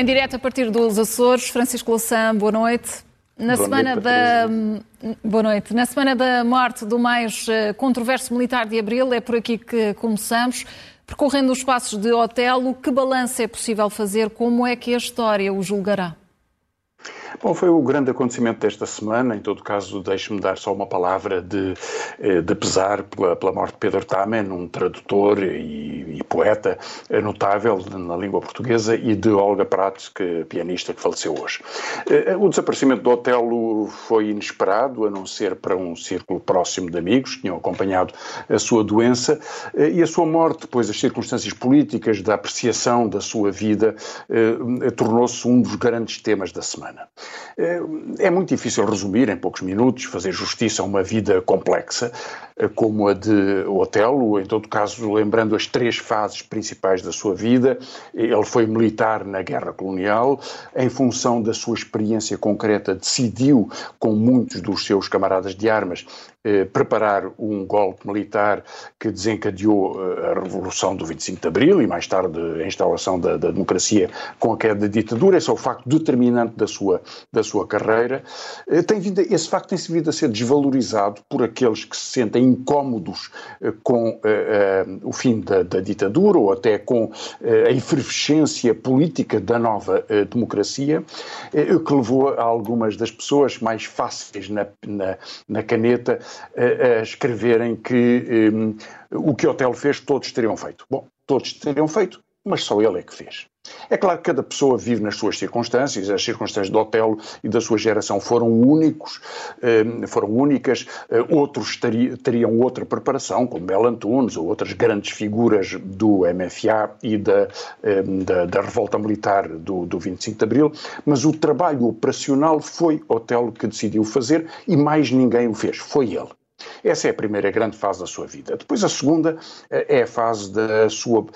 Em direto a partir dos Açores, Francisco Louçã, boa noite. Na boa semana noite, da boa noite. Na semana da morte do mais eh, controverso militar de abril, é por aqui que começamos. Percorrendo os passos de Otelo, que balanço é possível fazer? Como é que a história o julgará? Bom, foi o grande acontecimento desta semana. Em todo caso, deixe-me dar só uma palavra de, eh, de pesar pela, pela morte de Pedro Tamen, um tradutor e, e, poeta notável na língua portuguesa, e de Olga Prates, que pianista que faleceu hoje. Eh, o desaparecimento do Otelo foi inesperado, a não ser para um círculo próximo de amigos que tinham acompanhado a sua doença, eh, e a sua morte, depois das circunstâncias políticas, da apreciação da sua vida, tornou-se um dos grandes temas da semana. É, é muito difícil resumir em poucos minutos, fazer justiça a uma vida complexa, como a de Otelo, em todo caso, lembrando as três fases principais da sua vida. Ele foi militar na guerra colonial, em função da sua experiência concreta, decidiu, com muitos dos seus camaradas de armas, eh, preparar um golpe militar que desencadeou eh, a Revolução do 25 de Abril e mais tarde a instalação da, da democracia com a queda da ditadura. Esse é o facto determinante da sua, da sua carreira. Eh, tem vindo, esse facto tem vindo a ser desvalorizado por aqueles que se sentem incómodos com o fim da, da, ditadura ou até com a efervescência política da nova democracia, o que levou a algumas das pessoas mais fáceis na, na, na caneta a, escreverem que o que Otelo fez todos teriam feito. Bom, todos teriam feito, mas só ele é que fez. É claro que cada pessoa vive nas suas circunstâncias, as circunstâncias do Otelo e da sua geração foram únicos, hum, foram únicas, hum, outros teriam outra preparação, como Bel Antunes ou outras grandes figuras do MFA e da, hum, da, da revolta militar do, do 25 de Abril, mas o trabalho operacional foi Otelo que decidiu fazer e mais ninguém o fez, foi ele. Essa é a primeira grande fase da sua vida. Depois, a segunda é a fase da sua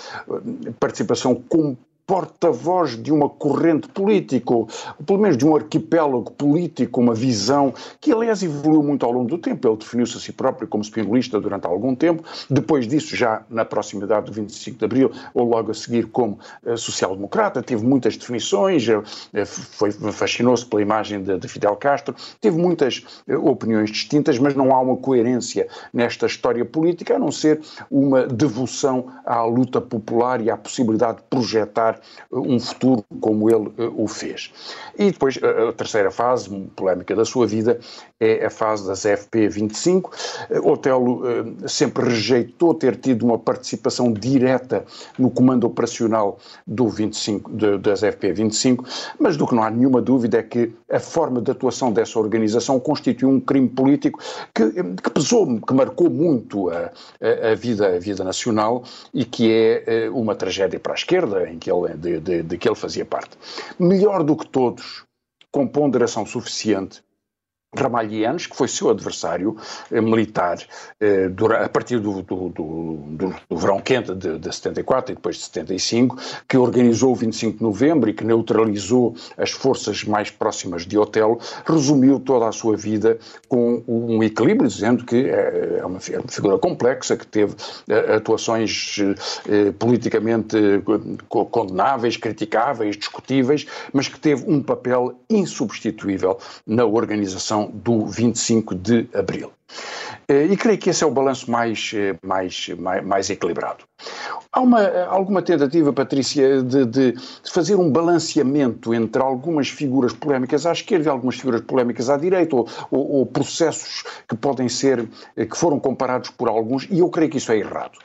participação como porta-voz de uma corrente política, ou pelo menos de um arquipélago político, uma visão que, aliás, evoluiu muito ao longo do tempo. Ele definiu-se a si próprio como spinolista durante algum tempo, depois disso, já na proximidade do 25 de Abril, ou logo a seguir como uh, social-democrata, teve muitas definições, uh, foi, fascinou-se pela imagem de, de, Fidel Castro, teve muitas opiniões distintas, mas não há uma coerência nesta história política, a não ser uma devoção à luta popular e à possibilidade de projetar um futuro como ele eh, o fez. E depois, a terceira fase, polémica da sua vida, é a fase das FP25. Eh, Otelo eh, sempre rejeitou ter tido uma participação direta no comando operacional do 25, de, das FP25, mas do que não há nenhuma dúvida é que a forma de atuação dessa organização constituiu um crime político que, que pesou, que marcou muito a, a, a, vida, a vida nacional e que é uma tragédia para a esquerda, em que ele de, de, de que ele fazia parte. Melhor do que todos, com ponderação suficiente, Ramalhianos, que foi seu adversário eh, militar eh, a partir do, do, do, do verão quente de, de, 74 e depois de 75, que organizou o 25 de novembro e que neutralizou as forças mais próximas de Otelo, resumiu toda a sua vida com um equilíbrio, dizendo que é, é uma, é uma figura complexa, que teve eh, atuações eh, politicamente condenáveis, criticáveis, discutíveis, mas que teve um papel insubstituível na organização do 25 de abril. Eh, e creio que esse é o balanço mais, eh, mais, mais, mais equilibrado. Há uma, alguma tentativa, Patrícia, de, de, fazer um balanceamento entre algumas figuras polémicas à esquerda e algumas figuras polémicas à direita, ou, ou, ou processos que podem ser, eh, que foram comparados por alguns, e eu creio que isso é errado.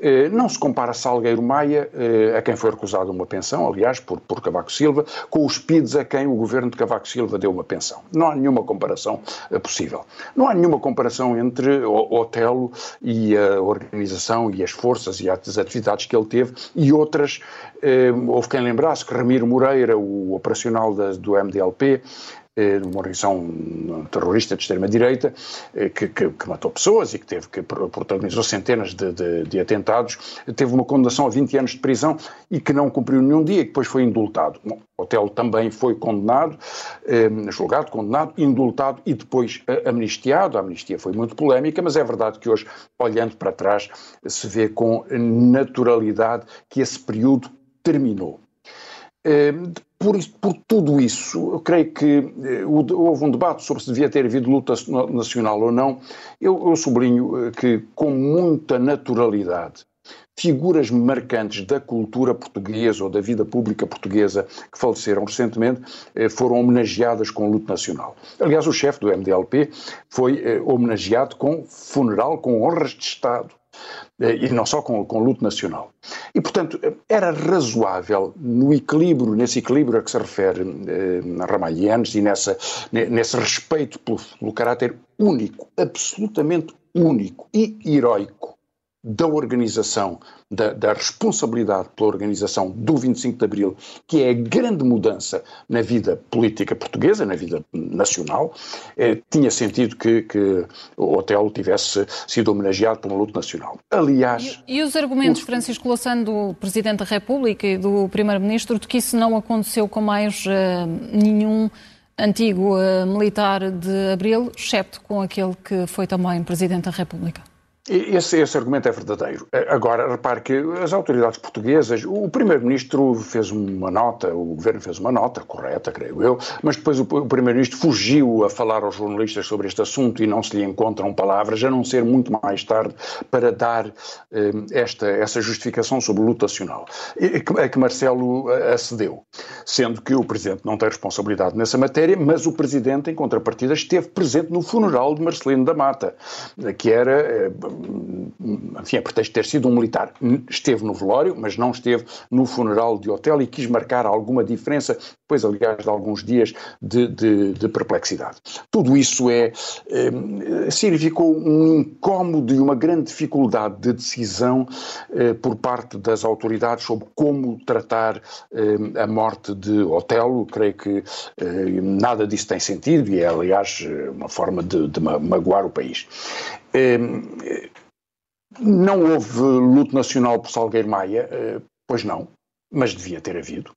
Eh, não se compara Salgueiro Maia, eh, a quem foi recusada uma pensão, aliás, por, por Cavaco Silva, com os PIDs a quem o governo de Cavaco Silva deu uma pensão. Não há nenhuma comparação eh, possível. Não há nenhuma comparação entre o Otelo e a organização e as forças e as atividades que ele teve e outras. Houve quem lembrasse que Ramiro Moreira, o operacional da, do MDLP, numa organização terrorista de extrema-direita, que, que, que, matou pessoas e que teve que protagonizou centenas de, de, de, atentados, teve uma condenação a 20 anos de prisão e que não cumpriu nenhum dia e que depois foi indultado. Bom, Otelo também foi condenado, eh, julgado, condenado, indultado e depois eh, amnistiado. A amnistia foi muito polémica, mas é verdade que hoje, olhando para trás, se vê com naturalidade que esse período terminou. Eh, por, por, tudo isso, eu creio que eh, houve um debate sobre se devia ter havido luta nacional ou não. Eu, eu sublinho eh, que, com muita naturalidade, figuras marcantes da cultura portuguesa ou da vida pública portuguesa que faleceram recentemente eh, foram homenageadas com luto nacional. Aliás, o chefe do MDLP foi homenageado com funeral, com honras de Estado. Eh, e não só com, com luto nacional. E, portanto, era razoável, no equilíbrio, nesse equilíbrio a que se refere eh, Ramalhianes e nessa, nesse respeito pelo, pelo caráter único, absolutamente único e heroico da organização, da, da, responsabilidade pela organização do 25 de Abril, que é a grande mudança na vida política portuguesa, na vida nacional, eh, tinha sentido que, que, o Otelo tivesse sido homenageado por um luto nacional. Aliás... E, e os argumentos. Francisco Louçã, do Presidente da República e do Primeiro-Ministro, de que isso não aconteceu com mais uh, nenhum antigo uh, militar de Abril, excepto com aquele que foi também Presidente da República? Esse, esse, argumento é verdadeiro. Agora, repare que as autoridades portuguesas, o Primeiro-Ministro fez uma nota, o Governo fez uma nota, correta, creio eu, mas depois o, o Primeiro-Ministro fugiu a falar aos jornalistas sobre este assunto e não se lhe encontram palavras, a não ser muito mais tarde, para dar eh, esta, essa justificação sobre o luto nacional, a que Marcelo eh, acedeu. Sendo que o Presidente não tem responsabilidade nessa matéria, mas o Presidente, em contrapartida, esteve presente no funeral de Marcelino da Mata, que era. Enfim, a pretexto de ter sido um militar, esteve no velório, mas não esteve no funeral de hotel e quis marcar alguma diferença, depois, aliás, de alguns dias de, de, de perplexidade. Tudo isso é, eh, significou um incómodo e uma grande dificuldade de decisão eh, por parte das autoridades sobre como tratar eh, a morte de Otelo. Creio que nada disso tem sentido e é, aliás, uma forma de, de magoar o país. Eh, não houve luto nacional por Salgueiro Maia, eh, pois não, mas devia ter havido.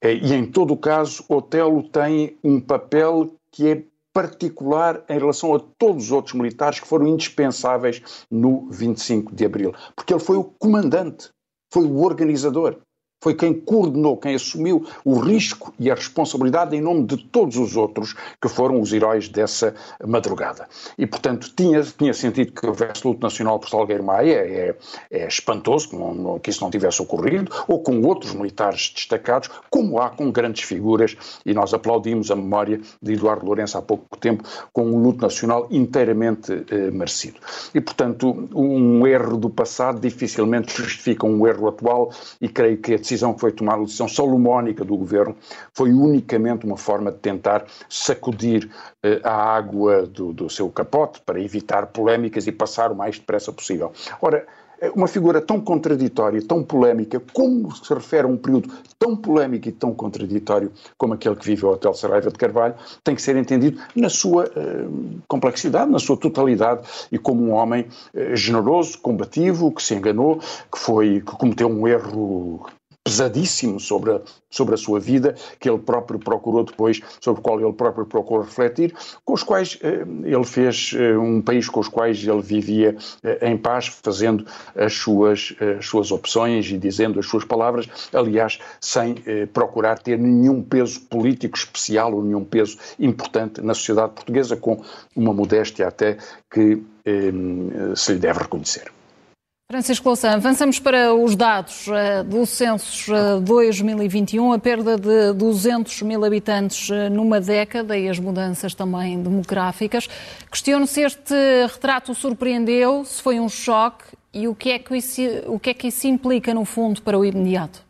Eh, e em todo o caso, Otelo tem um papel que é particular em relação a todos os outros militares que foram indispensáveis no 25 de Abril, porque ele foi o comandante, foi o organizador foi quem coordenou, quem assumiu o risco e a responsabilidade em nome de todos os outros que foram os heróis dessa madrugada. E, portanto, tinha, tinha sentido que houvesse luto nacional por Salgueiro Maia, é, é espantoso que, não, que, isso não tivesse ocorrido, ou com outros militares destacados, como há com grandes figuras, e nós aplaudimos a memória de Eduardo Lourenço há pouco tempo, com um luto nacional inteiramente eh, merecido. E, portanto, um erro do passado dificilmente justifica um erro atual, e creio que a decisão que foi tomada, a decisão salomónica do governo, foi unicamente uma forma de tentar sacudir eh, a água do, do seu capote para evitar polémicas e passar o mais depressa possível. Ora, eh, uma figura tão contraditória, tão polémica, como se refere a um período tão polémico e tão contraditório como aquele que vive o Hotel Saraiva de Carvalho, tem que ser entendido na sua uh, complexidade, na sua totalidade e como um homem uh, generoso, combativo, que se enganou, que foi, que cometeu um erro pesadíssimo sobre a, sobre a sua vida, que ele próprio procurou depois, sobre o qual ele próprio procurou refletir, com os quais eh, ele fez eh, um país com os quais ele vivia eh, em paz, fazendo as suas, as suas opções e dizendo as suas palavras, aliás, sem eh, procurar ter nenhum peso político especial ou nenhum peso importante na sociedade portuguesa, com uma modéstia até que eh, se lhe deve reconhecer. Francisco Louçã, avançamos para os dados uh, do censo uh, 2021, a perda de 200 mil habitantes uh, numa década e as mudanças também demográficas. Questiono se este retrato surpreendeu, se foi um choque e o que é que isso, o que é que isso implica no fundo para o imediato.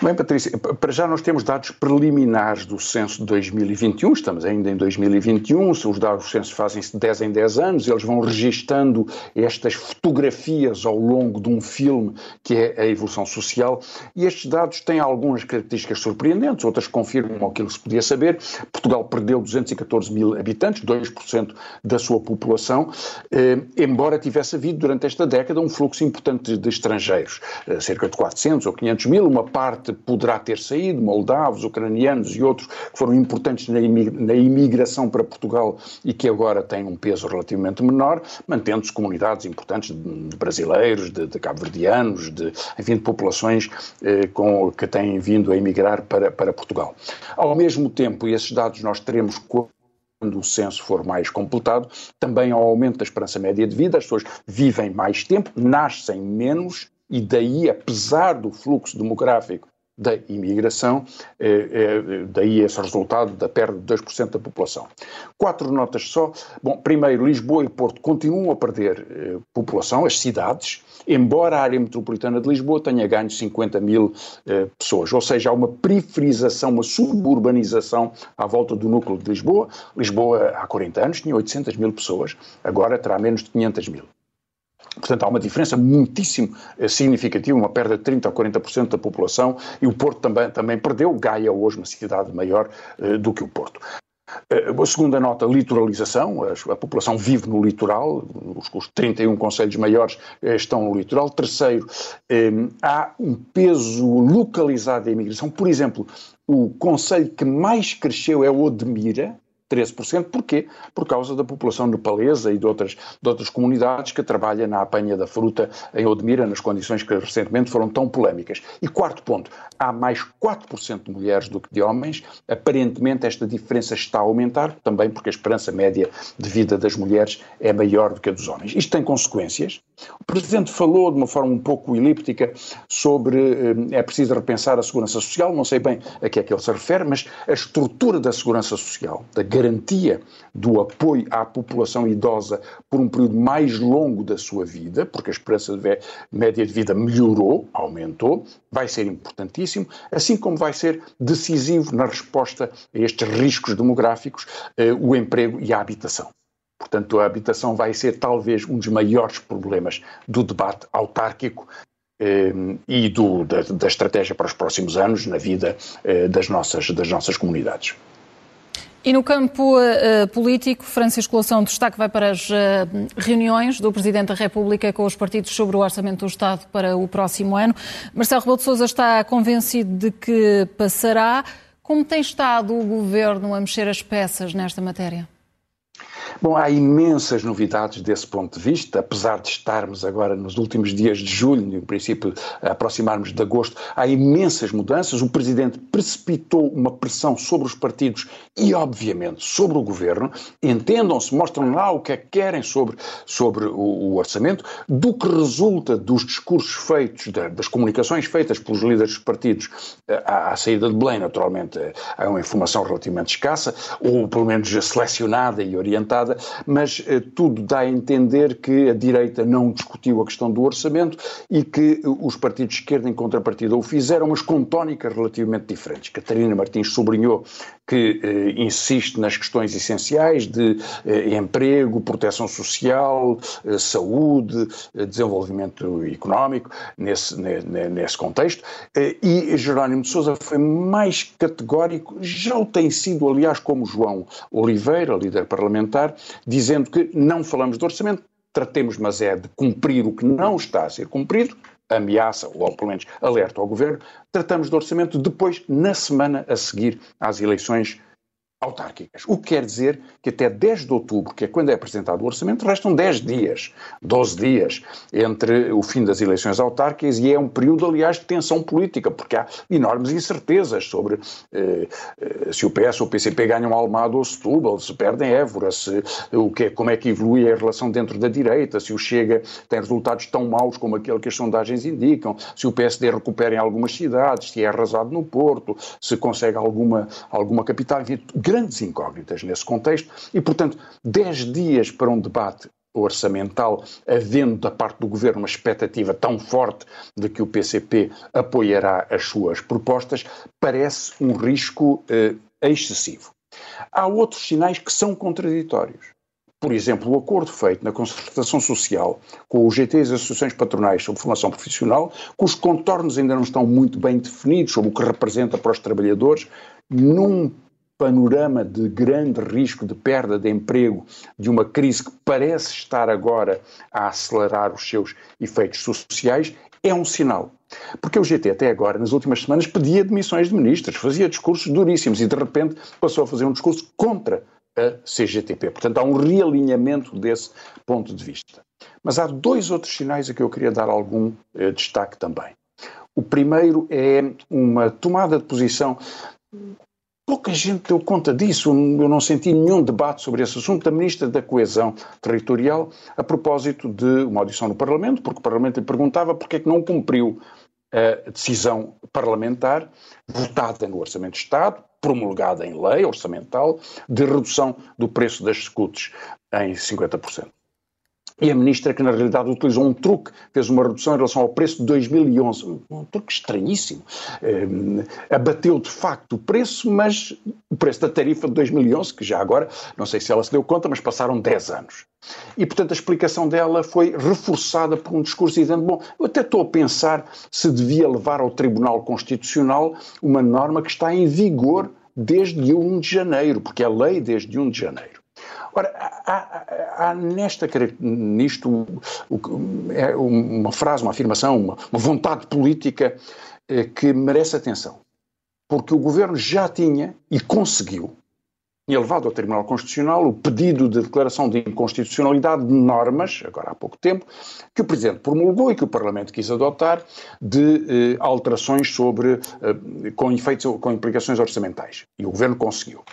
Bem, Patrícia, para já nós temos dados preliminares do censo de 2021, estamos ainda em 2021, os dados do censo fazem-se de 10 em 10 anos, eles vão registando estas fotografias ao longo de um filme que é a evolução social, e estes dados têm algumas características surpreendentes, outras confirmam aquilo que se podia saber. Portugal perdeu 214 mil habitantes, 2% da sua população, eh, embora tivesse havido durante esta década um fluxo importante de estrangeiros, eh, cerca de 400 ou 500 mil, uma parte parte poderá ter saído, moldavos, ucranianos e outros que foram importantes na imigração para Portugal e que agora têm um peso relativamente menor, mantendo-se comunidades importantes de brasileiros, de, de cabo-verdianos, de, enfim, de populações eh, com, que têm vindo a emigrar para, para Portugal. Ao mesmo tempo, e esses dados nós teremos quando o censo for mais completado, também ao aumento da esperança média de vida, as pessoas vivem mais tempo, nascem menos e daí, apesar do fluxo demográfico da imigração, eh, eh, daí esse resultado da perda de 2% da população. Quatro notas só. Bom, primeiro, Lisboa e Porto continuam a perder eh, população, as cidades, embora a área metropolitana de Lisboa tenha ganho 50 mil pessoas, ou seja, há uma periferização, uma suburbanização à volta do núcleo de Lisboa. Lisboa, há 40 anos, tinha 800 mil pessoas, agora terá menos de 500 mil. Portanto, há uma diferença muitíssimo eh, significativa, uma perda de 30% a 40% da população, e o Porto também, também perdeu. Gaia, hoje, uma cidade maior uh, do que o Porto. Uh, a segunda nota, litoralização, a, população vive no litoral, os, os 31 conselhos maiores estão no litoral. Terceiro, há um peso localizado da imigração. Por exemplo, o conselho que mais cresceu é o Odmira, 13%. Porquê? Por causa da população nepalesa e de outras, de outras comunidades que trabalha na apanha da fruta em Odmira, nas condições que recentemente foram tão polémicas. E quarto ponto, há mais 4% de mulheres do que de homens. Aparentemente esta diferença está a aumentar, também porque a esperança média de vida das mulheres é maior do que a dos homens. Isto tem consequências. O Presidente falou de uma forma um pouco elíptica sobre eh, é preciso repensar a segurança social, não sei bem a que é que ele se refere, mas a estrutura da segurança social, da garantia do apoio à população idosa por um período mais longo da sua vida, porque a esperança de média de vida melhorou, aumentou, vai ser importantíssimo, assim como vai ser decisivo na resposta a estes riscos demográficos, eh, o emprego e a habitação. Portanto, a habitação vai ser talvez um dos maiores problemas do debate autárquico eh, e do, da, da, estratégia para os próximos anos na vida eh, das, nossas, das nossas comunidades. E no campo uh, político, Francisco Lação, destaque vai para as uh, reuniões do Presidente da República com os partidos sobre o Orçamento do Estado para o próximo ano. Marcelo Rebelo de Sousa está convencido de que passará. Como tem estado o Governo a mexer as peças nesta matéria? Bom, há imensas novidades desse ponto de vista, apesar de estarmos agora nos últimos dias de julho, em princípio aproximarmos de agosto, há imensas mudanças. O Presidente precipitou uma pressão sobre os partidos e, obviamente, sobre o Governo. Entendam-se, mostram lá o que é que querem sobre, sobre o, o orçamento, do que resulta dos discursos feitos, das comunicações feitas pelos líderes dos partidos eh, à, à saída de Belém, naturalmente, há uma informação relativamente escassa, ou pelo menos selecionada e orientada mas eh, tudo dá a entender que a direita não discutiu a questão do orçamento e que eh, os partidos de esquerda, em contrapartida, o fizeram, mas com tónicas relativamente diferentes. Catarina Martins sublinhou que eh, insiste nas questões essenciais de eh, emprego, proteção social, eh, saúde, eh, desenvolvimento económico, nesse, nesse contexto, e Jerónimo de Sousa foi mais categórico, já o tem sido, aliás, como João Oliveira, líder parlamentar, dizendo que não falamos de orçamento, tratemos, mas é de cumprir o que não está a ser cumprido, ameaça, ou pelo menos alerta ao governo, tratamos do orçamento depois, na semana a seguir às eleições autárquicas. O que quer dizer que até 10 de outubro, que é quando é apresentado o orçamento, restam 10 dias, 12 dias entre o fim das eleições autárquicas e é um período, aliás, de tensão política, porque há enormes incertezas sobre eh, eh se o PS ou o PCP ganham Almada ou Setúbal, se perdem Évora, se, o que, como é que evolui a relação dentro da direita, se o Chega tem resultados tão maus como aquele que as sondagens indicam, se o PSD recupera em algumas cidades, se é arrasado no Porto, se consegue alguma, alguma capital, enfim, grandes incógnitas nesse contexto e, portanto, 10 dias para um debate orçamental, havendo da parte do governo uma expectativa tão forte de que o PCP apoiará as suas propostas, parece um risco eh, excessivo. Há outros sinais que são contraditórios. Por exemplo, o acordo feito na concertação social com os GTs e as associações patronais sobre formação profissional, cujos contornos ainda não estão muito bem definidos sobre o que representa para os trabalhadores, num panorama de grande risco de perda de emprego, de uma crise que parece estar agora a acelerar os seus efeitos sociais, é um sinal. Porque o GT até agora, nas últimas semanas, pedia demissões de ministros, fazia discursos duríssimos e de repente passou a fazer um discurso contra a CGTP. Portanto, há um realinhamento desse ponto de vista. Mas há dois outros sinais a que eu queria dar algum eh, destaque também. O primeiro é uma tomada de posição. Pouca gente deu conta disso, eu não senti nenhum debate sobre esse assunto da Ministra da Coesão Territorial a propósito de uma audição no Parlamento, porque o Parlamento lhe perguntava porque é que não cumpriu a decisão parlamentar votada no Orçamento de Estado, promulgada em lei orçamental, de redução do preço das scouts em 50%. E a ministra, que na realidade utilizou um truque, fez uma redução em relação ao preço de 2011, um, truque estranhíssimo. Um, abateu de facto o preço, mas o preço da tarifa de 2011, que já agora, não sei se ela se deu conta, mas passaram 10 anos. E, portanto, a explicação dela foi reforçada por um discurso dizendo: bom, eu até estou a pensar se devia levar ao Tribunal Constitucional uma norma que está em vigor desde 1 de janeiro, porque é lei desde 1 de janeiro. Ora, há, há, há nesta, nisto é uma frase, uma afirmação, uma, uma vontade política eh, que merece atenção. Porque o governo já tinha e conseguiu tinha levado ao Tribunal Constitucional o pedido de declaração de inconstitucionalidade de normas, agora há pouco tempo, que o Presidente promulgou e que o Parlamento quis adotar, de eh, alterações sobre, eh, com efeitos, com implicações orçamentais. E o Governo conseguiu.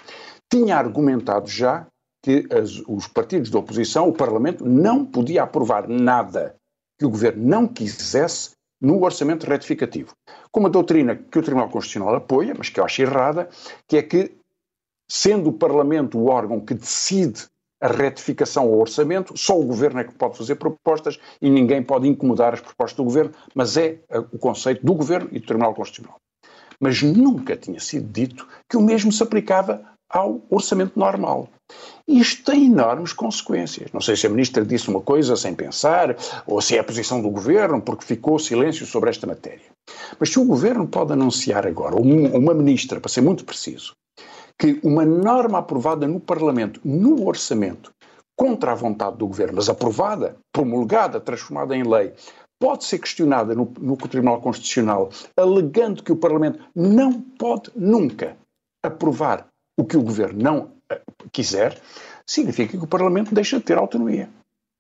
Tinha argumentado já que as, os partidos da oposição, o Parlamento, não podia aprovar nada que o Governo não quisesse no orçamento retificativo. Com uma doutrina que o Tribunal Constitucional apoia, mas que eu acho errada, que é que sendo o Parlamento o órgão que decide a retificação ao orçamento, só o Governo é que pode fazer propostas e ninguém pode incomodar as propostas do Governo, mas é o conceito do Governo e do Tribunal Constitucional. Mas nunca tinha sido dito que o mesmo se aplicava ao orçamento normal. Isto tem enormes consequências. Não sei se a Ministra disse uma coisa sem pensar, ou se é a posição do Governo, porque ficou silêncio sobre esta matéria. Mas se o Governo pode anunciar agora, ou uma Ministra, para ser muito preciso, que uma norma aprovada no Parlamento, no orçamento, contra a vontade do governo, mas aprovada, promulgada, transformada em lei, pode ser questionada no, no Tribunal Constitucional, alegando que o Parlamento não pode nunca aprovar o que o governo não uh, quiser, significa que o Parlamento deixa de ter autonomia.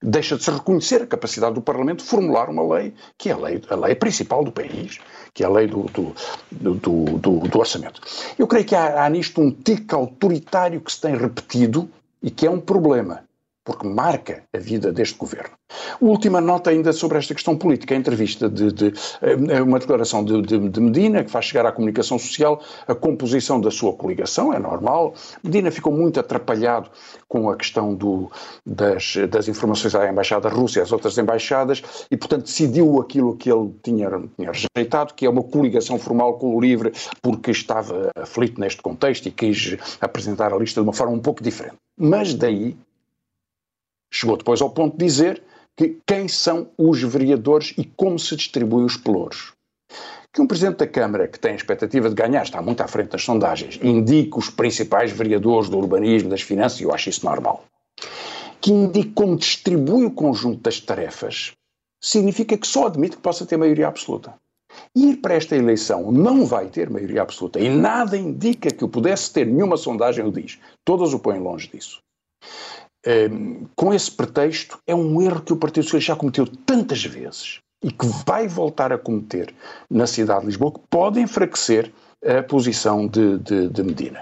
Deixa de se reconhecer a capacidade do Parlamento de formular uma lei, que é a lei, a lei principal do país, que é a lei do, do, do, do, do orçamento. Eu creio que há, há nisto um tique autoritário que se tem repetido e que é um problema porque marca a vida deste governo. Última nota ainda sobre esta questão política, a entrevista de, de, eh, uma declaração de, de, de, Medina, que faz chegar à comunicação social a composição da sua coligação, é normal. Medina ficou muito atrapalhado com a questão do, das, das informações à Embaixada Russa e às outras embaixadas e, portanto, decidiu aquilo que ele tinha, tinha rejeitado, que é uma coligação formal com o LIVRE, porque estava aflito neste contexto e quis apresentar a lista de uma forma um pouco diferente. Mas daí Chegou depois ao ponto de dizer que quem são os vereadores e como se distribuem os pelouros. Que um Presidente da Câmara que tem a expectativa de ganhar, está muito à frente das sondagens, indique os principais vereadores do urbanismo, das finanças, e eu acho isso normal. Que indique como distribui o conjunto das tarefas, significa que só admite que possa ter maioria absoluta. Ir para esta eleição não vai ter maioria absoluta e nada indica que o pudesse ter, nenhuma sondagem o diz. Todas o põem longe disso. Ehm, com esse pretexto, é um erro que o Partido Socialista já cometeu tantas vezes e que vai voltar a cometer na cidade de Lisboa, que pode enfraquecer a posição de, de, de Medina.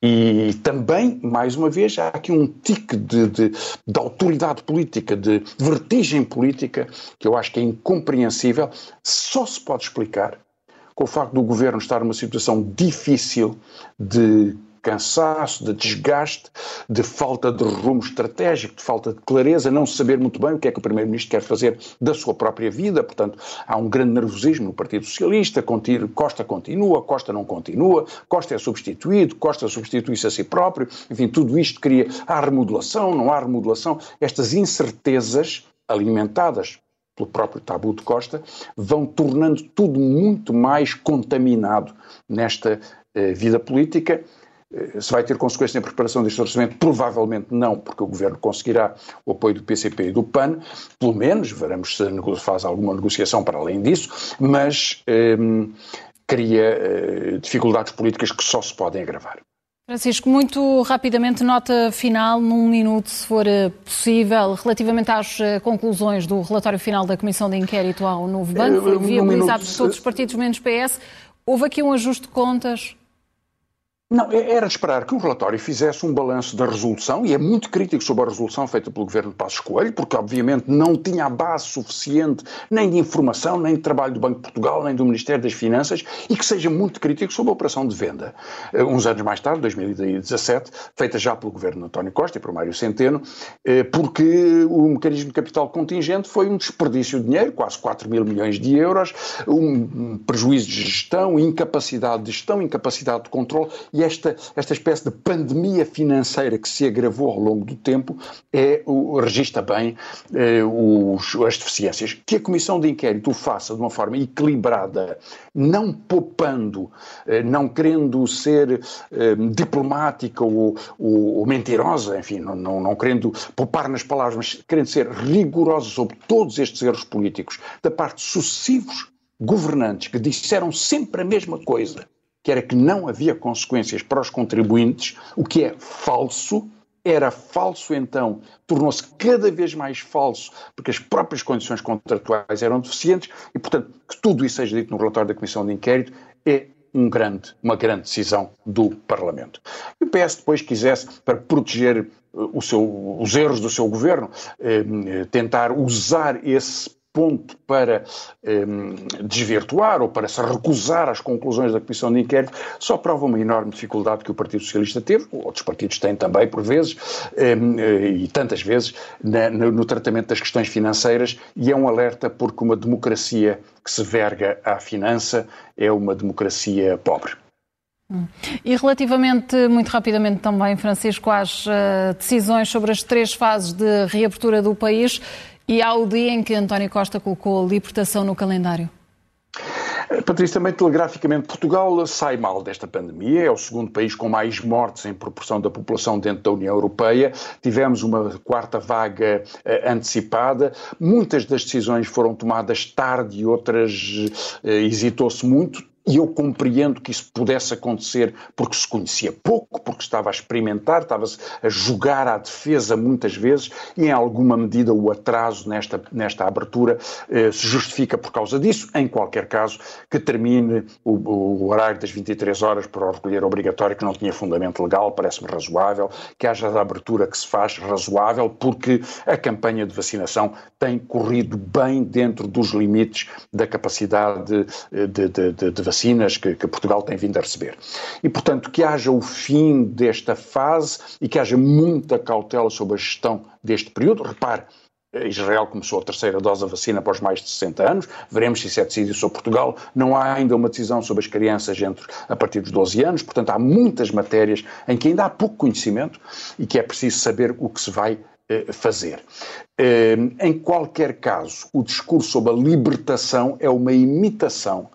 E também, mais uma vez, há aqui um tique de, de, de, autoridade política, de vertigem política, que eu acho que é incompreensível, só se pode explicar com o facto do governo estar numa situação difícil de cansaço, de desgaste, de falta de rumo estratégico, de falta de clareza, não saber muito bem o que é que o Primeiro-Ministro quer fazer da sua própria vida. Portanto, há um grande nervosismo no Partido Socialista. Costa continua, Costa não continua, Costa é substituído, Costa substitui-se a si próprio. Enfim, tudo isto cria. Há remodelação, não há remodelação. Estas incertezas alimentadas pelo próprio tabu de Costa, vão tornando tudo muito mais contaminado nesta eh, vida política. Eh, se vai ter consequência na preparação deste orçamento? Provavelmente não, porque o Governo conseguirá o apoio do PCP e do PAN, pelo menos, veremos se faz alguma negociação para além disso, mas eh, cria eh, dificuldades políticas que só se podem agravar. Francisco, muito rapidamente, nota final, num minuto, se for eh, possível, relativamente às conclusões do relatório final da Comissão de Inquérito ao Novo Banco, foi viabilizado por todos os partidos menos PS. Houve aqui um ajuste de contas? Não, é, era esperar que o relatório fizesse um balanço da resolução, e é muito crítico sobre a resolução feita pelo governo de Passos Coelho, porque obviamente não tinha a base suficiente nem de informação, nem de trabalho do Banco de Portugal, nem do Ministério das Finanças, e que seja muito crítico sobre a operação de venda. Eh, uns anos mais tarde, 2017, feita já pelo governo de António Costa e por Mário Centeno, eh, porque o mecanismo de capital contingente foi um desperdício de dinheiro, quase 4 mil milhões de euros, um prejuízo de gestão, incapacidade de gestão, incapacidade de controle e esta, esta espécie de pandemia financeira que se agravou ao longo do tempo é, o, registra bem eh, os, as deficiências. Que a Comissão de Inquérito o faça de uma forma equilibrada, não poupando, eh, não querendo ser eh, diplomática ou, ou, ou, mentirosa, enfim, não, não, não querendo poupar nas palavras, mas querendo ser rigorosa sobre todos estes erros políticos da parte de sucessivos governantes que disseram sempre a mesma coisa que era que não havia consequências para os contribuintes, o que é falso, era falso então, tornou-se cada vez mais falso, porque as próprias condições contratuais eram deficientes, e portanto, que tudo isso seja dito no relatório da Comissão de Inquérito é um grande, uma grande decisão do Parlamento. E o PS depois quisesse, para proteger uh, seu, os erros do seu governo, eh, tentar usar esse ponto para eh, desvirtuar ou para se recusar às conclusões da Comissão de Inquérito só prova uma enorme dificuldade que o Partido Socialista teve, outros partidos têm também por vezes, eh, e tantas vezes, na, no, no tratamento das questões financeiras, e é um alerta porque uma democracia que se verga à finança é uma democracia pobre. Hum. E relativamente, muito rapidamente também, Francisco, às uh, decisões sobre as três fases de reabertura do país, e há o dia em que António Costa colocou a libertação no calendário. Eh, Patrícia, também telegraficamente, Portugal sai mal desta pandemia, é o segundo país com mais mortes em proporção da população dentro da União Europeia. Tivemos uma quarta vaga uh, antecipada, muitas das decisões foram tomadas tarde e outras uh, hesitou-se muito e eu compreendo que isso pudesse acontecer porque se conhecia pouco, porque estava a experimentar, estava-se a jogar à defesa muitas vezes e, em alguma medida, o atraso nesta, nesta abertura eh, se justifica por causa disso. Em qualquer caso, que termine o, o horário das 23 horas para o recolher obrigatório, que não tinha fundamento legal, parece-me razoável, que haja a abertura que se faz razoável, porque a campanha de vacinação tem corrido bem dentro dos limites da capacidade de, de, de, de vacinação vacinas que, que, Portugal tem vindo a receber. E, portanto, que haja o fim desta fase e que haja muita cautela sobre a gestão deste período. Repare, Israel começou a terceira dose da vacina após mais de 60 anos, veremos se isso é decidido sobre Portugal. Não há ainda uma decisão sobre as crianças entre, a partir dos 12 anos, portanto, há muitas matérias em que ainda há pouco conhecimento e que é preciso saber o que se vai eh, fazer. Eh, em qualquer caso, o discurso sobre a libertação é uma imitação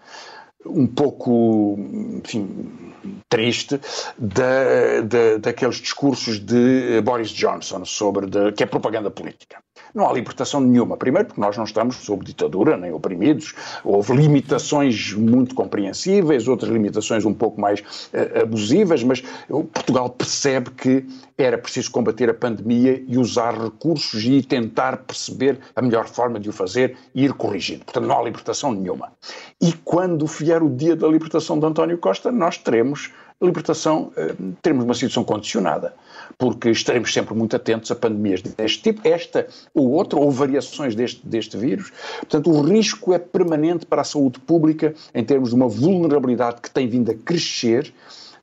um pouco, enfim, triste da, da, daqueles discursos de Boris Johnson sobre de, que é propaganda política. Não há libertação nenhuma. Primeiro, porque nós não estamos sob ditadura, nem oprimidos. Houve limitações muito compreensíveis, outras limitações um pouco mais uh, abusivas, mas Portugal percebe que era preciso combater a pandemia e usar recursos e tentar perceber a melhor forma de o fazer e ir corrigindo. Portanto, não há libertação nenhuma. E quando vier o dia da libertação de António Costa, nós teremos libertação, uh, teremos uma situação condicionada porque estaremos sempre muito atentos a pandemias deste tipo, esta ou outra, ou variações deste, deste vírus. Portanto, o risco é permanente para a saúde pública em termos de uma vulnerabilidade que tem vindo a crescer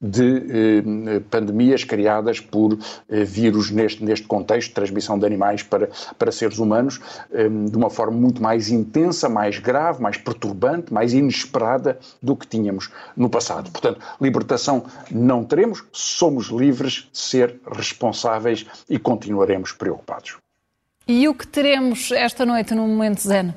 de eh, pandemias criadas por eh, vírus neste, neste contexto, transmissão de animais para, para seres humanos, eh, de uma forma muito mais intensa, mais grave, mais perturbante, mais inesperada do que tínhamos no passado. Portanto, libertação não teremos, somos livres de ser responsáveis e continuaremos preocupados. E o que teremos esta noite no Momento Zen?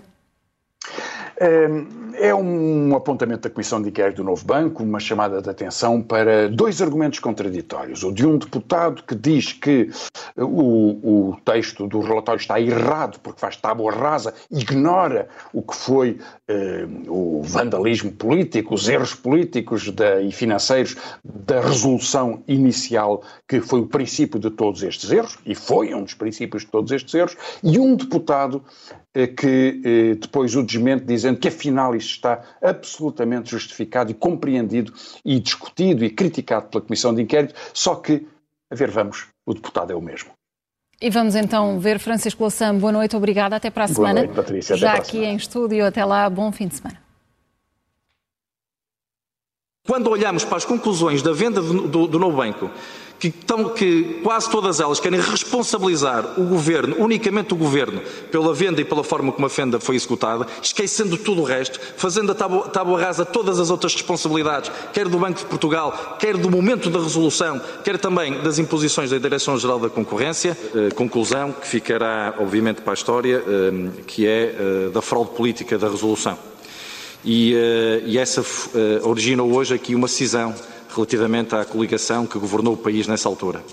É um apontamento da Comissão de Inquérito do Novo Banco, uma chamada de atenção para dois argumentos contraditórios. O de um deputado que diz que o, o texto do relatório está errado porque faz tábua rasa, ignora o que foi eh, o vandalismo político, os erros políticos da, e financeiros da resolução inicial, que foi o princípio de todos estes erros, e foi um dos princípios de todos estes erros, e um deputado eh, que eh, depois o desmente dizendo que afinal isto está absolutamente justificado e compreendido e discutido e criticado pela Comissão de Inquérito, só que, a ver, vamos, o deputado é o mesmo. E vamos então ver Francisco Louçã. Boa noite, obrigada. Até para a semana. Boa noite, Patrícia. Até Já aqui semana. em estúdio. Até lá, bom fim de semana. Quando olhamos para as conclusões da venda do, do, do novo banco, que, estão, que quase todas elas querem responsabilizar o governo, unicamente o governo, pela venda e pela forma como a venda foi executada, esquecendo tudo o resto, fazendo a tábua, tábua rasa todas as outras responsabilidades, quer do Banco de Portugal, quer do momento da resolução, quer também das imposições da Direção-Geral da Concorrência. Eh, conclusão que ficará, obviamente, para a história, eh, que é eh, da fraude política da resolução. E, eh, e essa eh, originou hoje aqui uma cisão relativamente à coligação que governou o país nessa altura.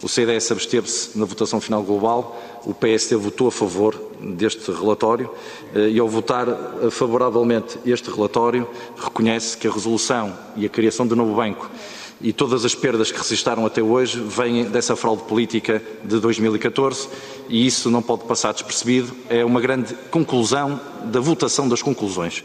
O CDS absteve-se na votação final global, o PSD votou a favor deste relatório eh, e, ao votar favoravelmente este relatório, reconhece que a resolução e a criação do novo banco e todas as perdas que resistaram até hoje vêm dessa fraude política de 2014 e isso não pode passar despercebido. É uma grande conclusão da votação das conclusões.